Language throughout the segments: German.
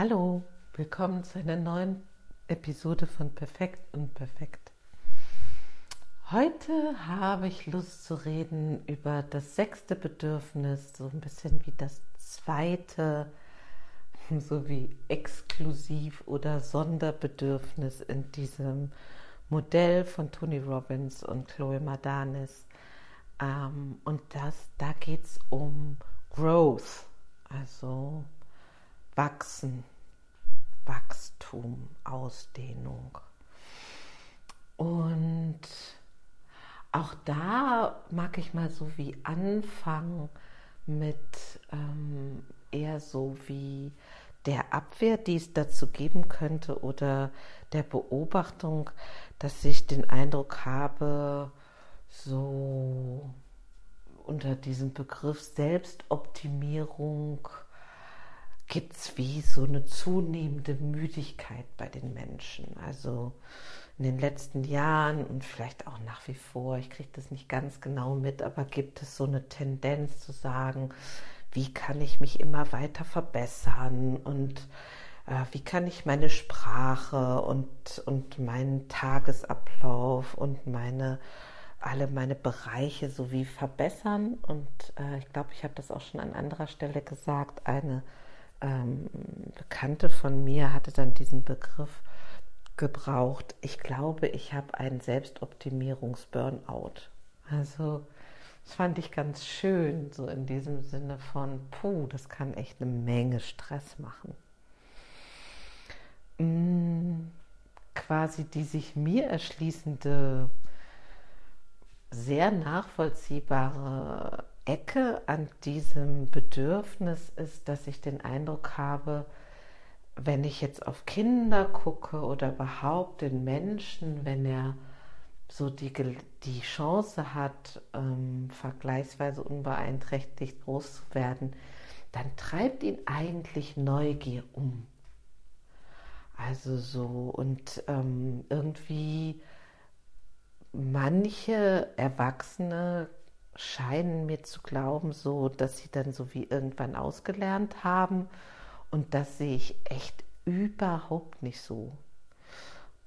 Hallo, willkommen zu einer neuen Episode von Perfekt und Perfekt. Heute habe ich Lust zu reden über das sechste Bedürfnis, so ein bisschen wie das zweite, so wie exklusiv oder Sonderbedürfnis in diesem Modell von Tony Robbins und Chloe Madanis. Ähm, und das, da geht es um Growth, also Wachsen, Wachstum, Ausdehnung. Und auch da mag ich mal so wie anfangen mit ähm, eher so wie der Abwehr, die es dazu geben könnte oder der Beobachtung, dass ich den Eindruck habe, so unter diesem Begriff Selbstoptimierung gibt es wie so eine zunehmende Müdigkeit bei den Menschen. Also in den letzten Jahren und vielleicht auch nach wie vor, ich kriege das nicht ganz genau mit, aber gibt es so eine Tendenz zu sagen, wie kann ich mich immer weiter verbessern und äh, wie kann ich meine Sprache und, und meinen Tagesablauf und meine alle meine Bereiche sowie verbessern. Und äh, ich glaube, ich habe das auch schon an anderer Stelle gesagt. Eine ähm, Bekannte von mir hatte dann diesen Begriff gebraucht. Ich glaube, ich habe einen Selbstoptimierungs-Burnout. Also das fand ich ganz schön, so in diesem Sinne von, puh, das kann echt eine Menge Stress machen. Hm, quasi die sich mir erschließende, sehr nachvollziehbare Ecke an diesem Bedürfnis ist, dass ich den Eindruck habe, wenn ich jetzt auf Kinder gucke oder überhaupt den Menschen, wenn er so die, die Chance hat, ähm, vergleichsweise unbeeinträchtigt groß zu werden, dann treibt ihn eigentlich Neugier um. Also so und ähm, irgendwie manche Erwachsene scheinen mir zu glauben, so dass sie dann so wie irgendwann ausgelernt haben. Und das sehe ich echt überhaupt nicht so.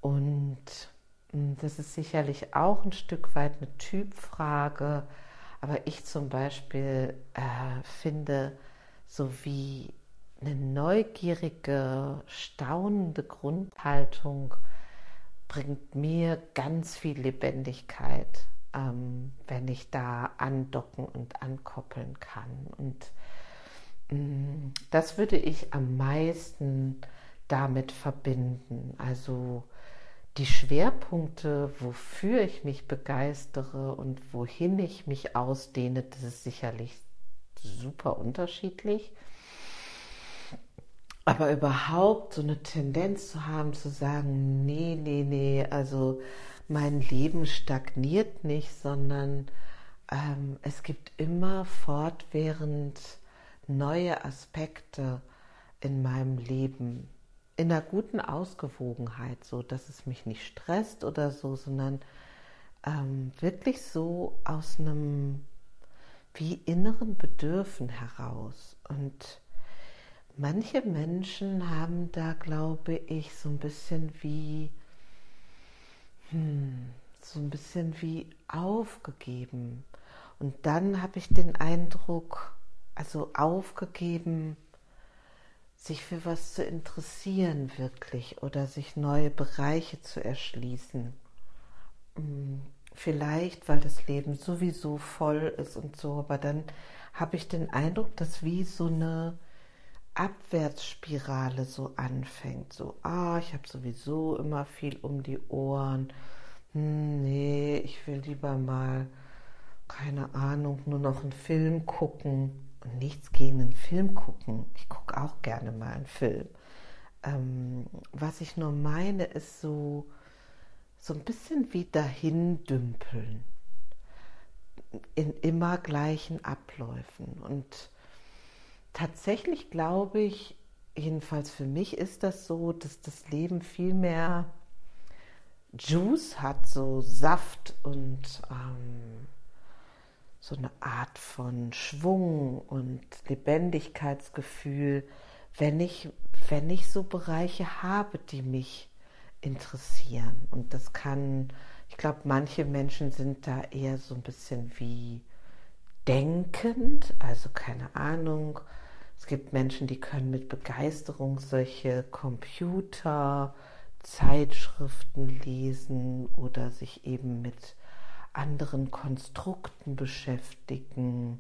Und hm, das ist sicherlich auch ein Stück weit eine Typfrage, aber ich zum Beispiel äh, finde, so wie eine neugierige, staunende Grundhaltung bringt mir ganz viel Lebendigkeit ähm, wenn ich da andocken und ankoppeln kann. Und mh, mm, das würde ich am meisten damit verbinden. Also die Schwerpunkte, wofür ich mich begeistere und wohin ich mich ausdehne, das ist sicherlich super unterschiedlich. Aber überhaupt so eine Tendenz zu haben, zu sagen, nee, nee, nee, also mein Leben stagniert nicht, sondern ähm, es gibt immer fortwährend neue Aspekte in meinem Leben. In einer guten Ausgewogenheit, so dass es mich nicht stresst oder so, sondern ähm, wirklich so aus einem wie inneren Bedürfen heraus. Und manche Menschen haben da, glaube ich, so ein bisschen wie hm, so ein bisschen wie aufgegeben. Und dann habe ich den Eindruck, also aufgegeben, sich für was zu interessieren wirklich oder sich neue Bereiche zu erschließen. Hm, vielleicht, weil das Leben sowieso voll ist und so, aber dann habe ich den Eindruck, dass wie so eine Abwärtsspirale so anfängt. So, ah, ich habe sowieso immer viel um die Ohren. Hm, nee, ich will lieber mal, keine Ahnung, nur noch einen Film gucken. Und nichts gegen einen Film gucken. Ich gucke auch gerne mal einen Film. Ähm, was ich nur meine, ist so, so ein bisschen wie dahin dümpeln. In immer gleichen Abläufen. Und tatsächlich glaube ich, jedenfalls für mich ist das so, dass das Leben viel mehr Juice hat, so Saft und ähm, so eine Art von Schwung und Lebendigkeitsgefühl, wenn ich, wenn ich so Bereiche habe, die mich interessieren. Und das kann, ich glaube, manche Menschen sind da eher so ein bisschen wie denkend, also keine Ahnung. Es gibt Menschen, die können mit Begeisterung solche Computer, Zeitschriften lesen oder sich eben mit anderen Konstrukten beschäftigen.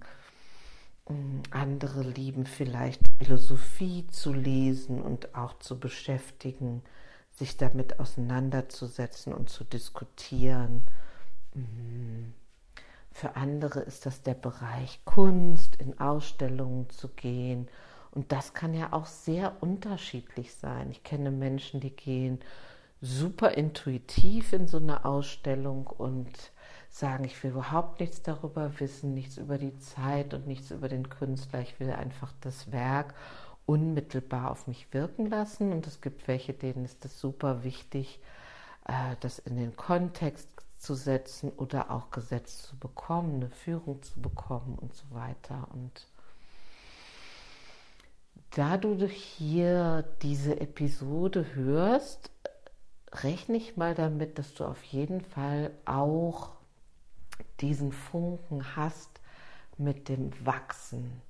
Mm, andere lieben vielleicht Philosophie zu lesen und auch zu beschäftigen, sich damit auseinanderzusetzen und zu diskutieren. Mm. Für andere ist das der Bereich Kunst, in Ausstellungen zu gehen. Und das kann ja auch sehr unterschiedlich sein. Ich kenne Menschen, die gehen super intuitiv in so eine Ausstellung und sagen, ich will überhaupt nichts darüber wissen, nichts über die Zeit und nichts über den Künstler. Ich will einfach das Werk unmittelbar auf mich wirken lassen. Und es gibt welche, denen ist es super wichtig, äh, das in den Kontext zu setzen oder auch gesetzt zu bekommen, eine Führung zu bekommen und so weiter. Und da du hier diese Episode hörst, rechne ich mal damit, dass du auf jeden Fall auch diesen Funken hast mit dem Wachsen.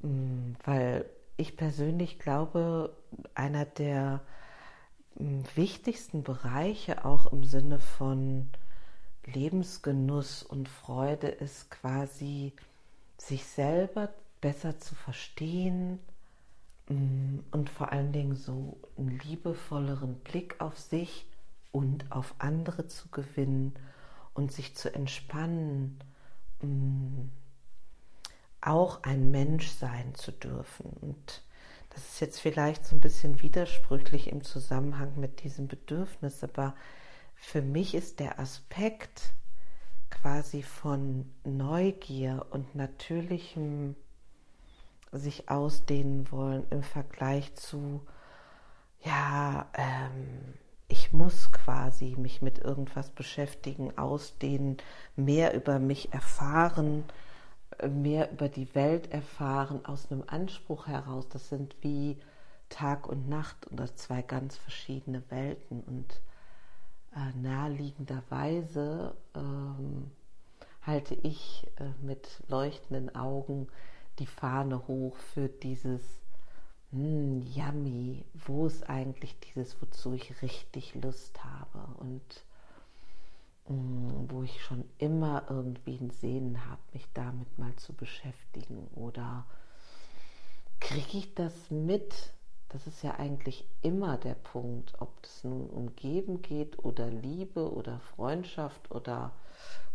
Mm, weil ich persönlich glaube, einer der wichtigsten Bereiche auch im Sinne von Lebensgenuss und Freude ist quasi sich selber besser zu verstehen und vor allen Dingen so einen liebevolleren Blick auf sich und auf andere zu gewinnen und sich zu entspannen, auch ein Mensch sein zu dürfen. Und das ist jetzt vielleicht so ein bisschen widersprüchlich im Zusammenhang mit diesem Bedürfnis, aber für mich ist der Aspekt quasi von Neugier und natürlichem sich ausdehnen wollen im Vergleich zu, ja, ähm, ich muss quasi mich mit irgendwas beschäftigen, ausdehnen, mehr über mich erfahren, mehr über die Welt erfahren aus einem Anspruch heraus. Das sind wie Tag und Nacht oder zwei ganz verschiedene Welten. Und äh, naheliegenderweise ähm, halte ich äh, mit leuchtenden Augen die Fahne hoch für dieses mm, Yummy, wo ist eigentlich dieses, wozu ich richtig Lust habe. Und wo ich schon immer irgendwie ein Sehnen habe, mich damit mal zu beschäftigen. Oder kriege ich das mit? Das ist ja eigentlich immer der Punkt, ob es nun um Geben geht oder Liebe oder Freundschaft oder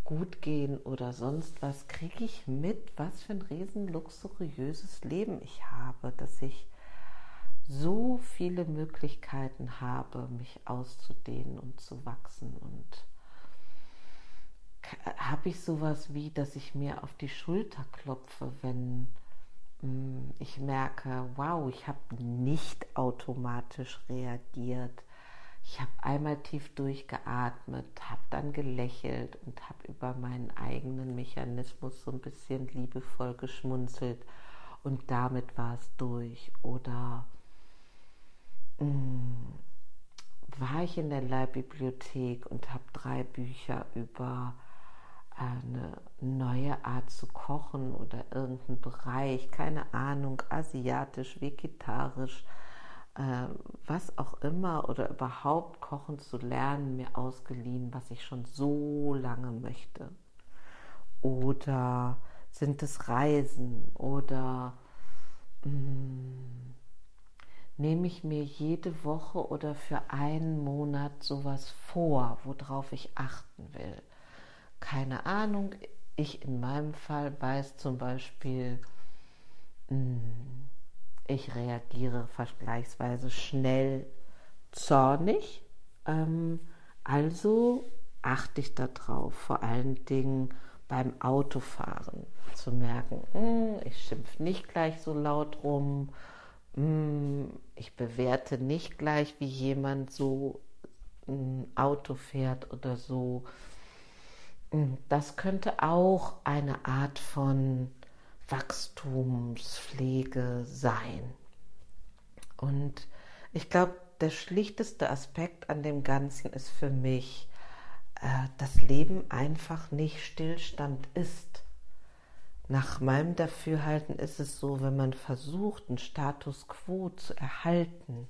Gutgehen oder sonst was. Kriege ich mit, was für ein riesen luxuriöses Leben ich habe, dass ich so viele Möglichkeiten habe, mich auszudehnen und zu wachsen und habe ich sowas wie, dass ich mir auf die Schulter klopfe, wenn mh, mm, ich merke, wow, ich habe nicht automatisch reagiert. Ich habe einmal tief durchgeatmet, habe dann gelächelt und habe über meinen eigenen Mechanismus so ein bisschen liebevoll geschmunzelt und damit war es durch. Oder mh, mm, war ich in der Leihbibliothek und habe drei Bücher über eine neue Art zu kochen oder irgendein Bereich, keine Ahnung, asiatisch, vegetarisch, äh, was auch immer oder überhaupt kochen zu lernen, mir ausgeliehen, was ich schon so lange möchte. Oder sind es Reisen oder mh, hm, nehme ich mir jede Woche oder für einen Monat sowas vor, worauf ich achten will keine Ahnung. Ich in meinem Fall weiß zum Beispiel, hm, ich reagiere vergleichsweise schnell zornig. Ähm, also achte ich darauf, vor allen Dingen beim Autofahren zu merken, hm, ich schimpfe nicht gleich so laut rum, hm, ich bewerte nicht gleich, wie jemand so ein Auto fährt oder so. Hm, das könnte auch eine Art von Wachstumspflege sein. Und ich glaube, der schlichteste Aspekt an dem Ganzen ist für mich, äh, das Leben einfach nicht Stillstand ist. Nach meinem Dafürhalten ist es so, wenn man versucht, einen Status quo zu erhalten,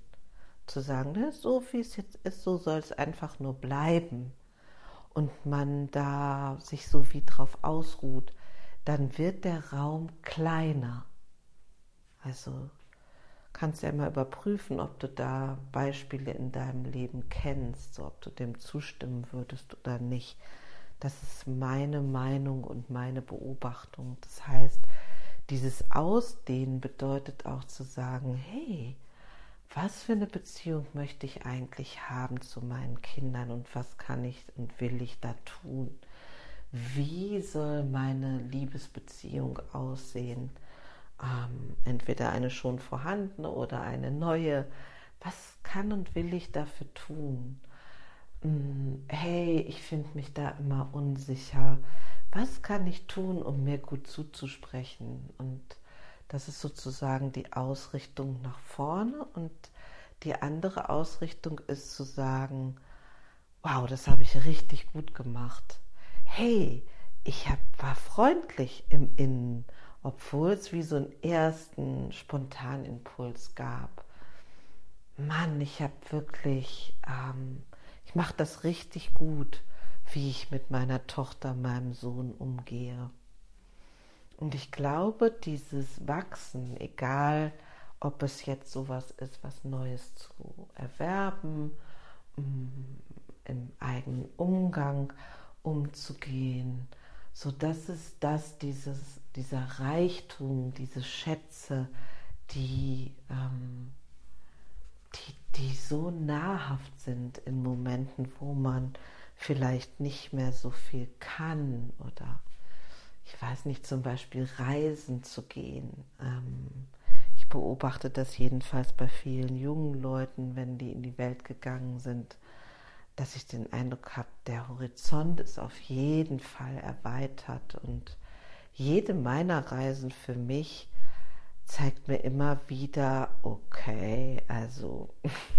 zu sagen, ne, so wie es jetzt ist, so soll es einfach nur bleiben und man da sich so wie drauf ausruht, dann wird der Raum kleiner. Also kannst du ja mal überprüfen, ob du da Beispiele in deinem Leben kennst, so ob du dem zustimmen würdest oder nicht. Das ist meine Meinung und meine Beobachtung. Das heißt, dieses Ausdehnen bedeutet auch zu sagen, hey, was für eine Beziehung möchte ich eigentlich haben zu meinen Kindern und was kann ich und will ich da tun? Wie soll meine Liebesbeziehung aussehen? Ähm, entweder eine schon vorhandene oder eine neue. Was kann und will ich dafür tun? Hm, hey, ich finde mich da immer unsicher. Was kann ich tun, um mir gut zuzusprechen? Und das ist sozusagen die Ausrichtung nach vorne und die andere Ausrichtung ist zu sagen, wow, das habe ich richtig gut gemacht. Hey, ich hab, war freundlich im Innen, obwohl es wie so einen ersten Spontanimpuls gab. Mann, ich habe wirklich, ähm, ich mache das richtig gut, wie ich mit meiner Tochter, meinem Sohn umgehe. Und ich glaube, dieses Wachsen, egal ob es jetzt sowas ist, was Neues zu erwerben, mm, im eigenen Umgang umzugehen, so dass es das, dieses, dieser Reichtum, diese Schätze, die, ähm, die, die so nahrhaft sind in Momenten, wo man vielleicht nicht mehr so viel kann oder ich weiß nicht, zum Beispiel reisen zu gehen. Ähm, ich beobachte das jedenfalls bei vielen jungen Leuten, wenn die in die Welt gegangen sind, dass ich den Eindruck habe, der Horizont ist auf jeden Fall erweitert und jede meiner Reisen für mich zeigt mir immer wieder, okay, also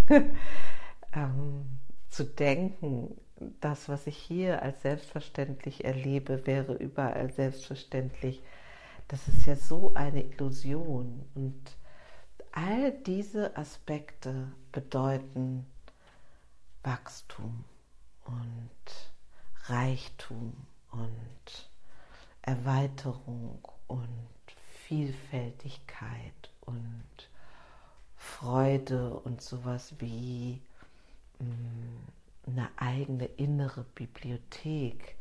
ähm, zu denken, das, was ich hier als selbstverständlich erlebe, wäre überall selbstverständlich. Das ist ja so eine Illusion. Und all diese Aspekte bedeuten Wachstum und Reichtum und Erweiterung und Vielfältigkeit und Freude und sowas wie mm, eine eigene innere Bibliothek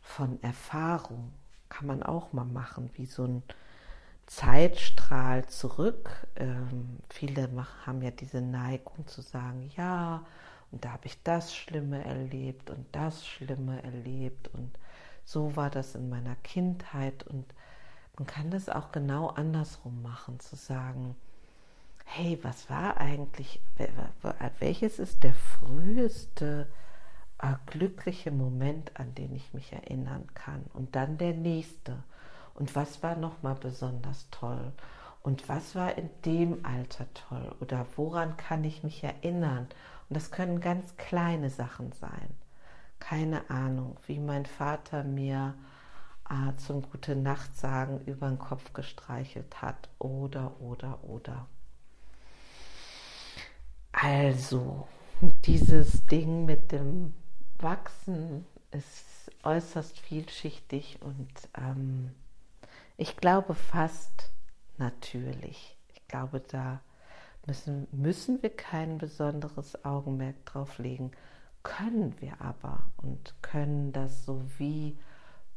von Erfahrung kann man auch mal machen, wie so ein Zeitstrahl zurück. Ähm, viele haben ja diese Neigung zu sagen, ja, und da habe ich das Schlimme erlebt und das Schlimme erlebt und so war das in meiner Kindheit und man kann das auch genau andersrum machen, zu sagen, hey, was war eigentlich, welches ist der früheste äh, glückliche Moment, an den ich mich erinnern kann? Und dann der nächste. Und was war nochmal besonders toll? Und was war in dem Alter toll? Oder woran kann ich mich erinnern? Und das können ganz kleine Sachen sein. Keine Ahnung, wie mein Vater mir äh, zum Gute Nacht sagen über den Kopf gestreichelt hat. Oder, oder, oder. Also, dieses Ding mit dem Wachsen ist äußerst vielschichtig und ähm, ich glaube fast natürlich. Ich glaube, da müssen, müssen wir kein besonderes Augenmerk drauf legen, können wir aber und können das so wie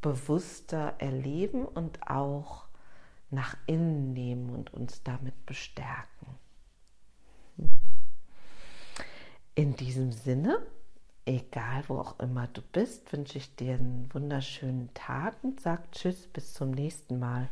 bewusster erleben und auch nach innen nehmen und uns damit bestärken. Hm. In diesem Sinne, egal wo auch immer du bist, wünsche ich dir einen wunderschönen Tag und sag Tschüss, bis zum nächsten Mal.